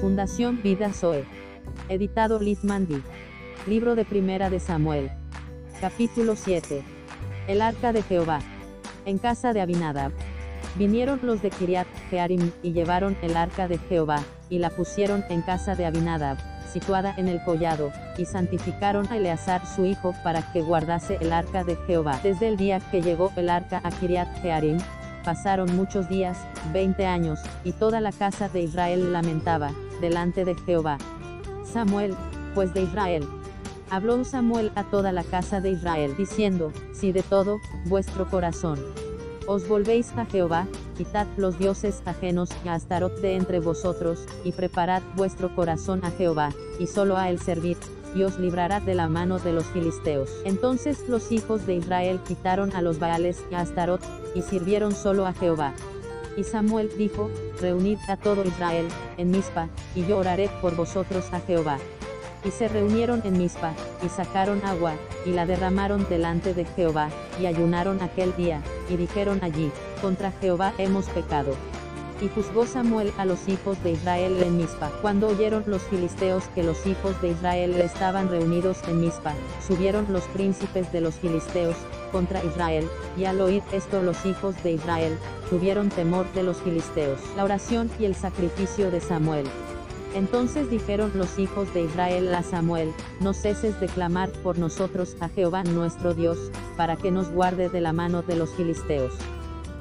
Fundación Vida Zoe. Editado Liz Mandy. Libro de Primera de Samuel. Capítulo 7. El Arca de Jehová. En casa de Abinadab. Vinieron los de Kiriat Jearim y llevaron el Arca de Jehová, y la pusieron en casa de Abinadab, situada en el collado, y santificaron a Eleazar su hijo para que guardase el Arca de Jehová. Desde el día que llegó el Arca a Kiriat Jearim, Pasaron muchos días, veinte años, y toda la casa de Israel lamentaba, delante de Jehová. Samuel, pues de Israel. Habló Samuel a toda la casa de Israel, diciendo, Si de todo, vuestro corazón. Os volvéis a Jehová, quitad los dioses ajenos a Astarot de entre vosotros, y preparad vuestro corazón a Jehová, y solo a él servid, y os librará de la mano de los filisteos. Entonces los hijos de Israel quitaron a los Baales y a Astarot, y sirvieron solo a Jehová. Y Samuel dijo, Reunid a todo Israel, en Mizpa, y yo por vosotros a Jehová. Y se reunieron en Mizpa, y sacaron agua, y la derramaron delante de Jehová, y ayunaron aquel día, y dijeron allí, contra Jehová hemos pecado. Y juzgó Samuel a los hijos de Israel en Mizpa. Cuando oyeron los filisteos que los hijos de Israel estaban reunidos en Mizpa, subieron los príncipes de los filisteos, contra Israel, y al oír esto los hijos de Israel, tuvieron temor de los filisteos. La oración y el sacrificio de Samuel. Entonces dijeron los hijos de Israel a Samuel, no ceses de clamar por nosotros a Jehová nuestro Dios, para que nos guarde de la mano de los filisteos.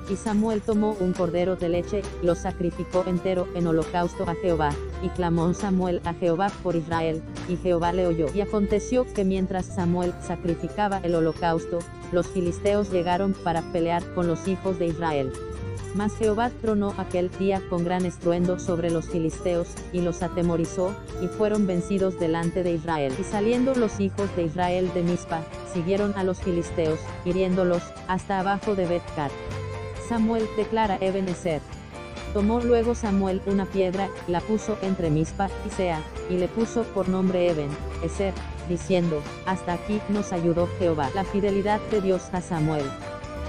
Y Samuel tomó un cordero de leche, lo sacrificó entero en holocausto a Jehová, y clamó Samuel a Jehová por Israel, y Jehová le oyó. Y aconteció que mientras Samuel sacrificaba el holocausto, los filisteos llegaron para pelear con los hijos de Israel. Mas Jehová tronó aquel día con gran estruendo sobre los filisteos, y los atemorizó, y fueron vencidos delante de Israel. Y saliendo los hijos de Israel de Mizpa, siguieron a los filisteos, hiriéndolos, hasta abajo de Betcar. Samuel declara Ebenezer. Tomó luego Samuel una piedra, la puso entre Mispa y Sea, y le puso por nombre Eben, Ezer, diciendo, hasta aquí nos ayudó Jehová. La fidelidad de Dios a Samuel.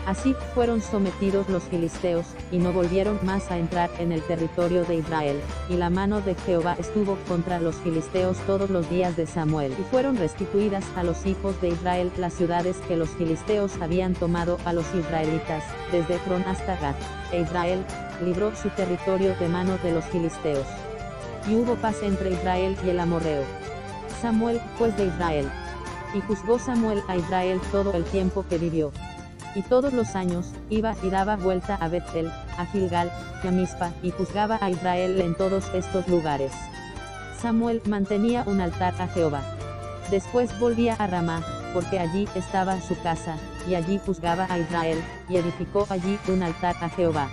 Así fueron sometidos los filisteos, y no volvieron más a entrar en el territorio de Israel, y la mano de Jehová estuvo contra los filisteos todos los días de Samuel, y fueron restituidas a los hijos de Israel las ciudades que los filisteos habían tomado a los israelitas, desde Tron hasta Gat, e Israel, libró su territorio de mano de los filisteos. Y hubo paz entre Israel y el amorreo. Samuel, pues de Israel. Y juzgó Samuel a Israel todo el tiempo que vivió. Y todos los años, iba y daba vuelta a Bethel, a Gilgal, y a Mizpa, y juzgaba a Israel en todos estos lugares. Samuel mantenía un altar a Jehová. Después volvía a Ramá, porque allí estaba su casa, y allí juzgaba a Israel, y edificó allí un altar a Jehová.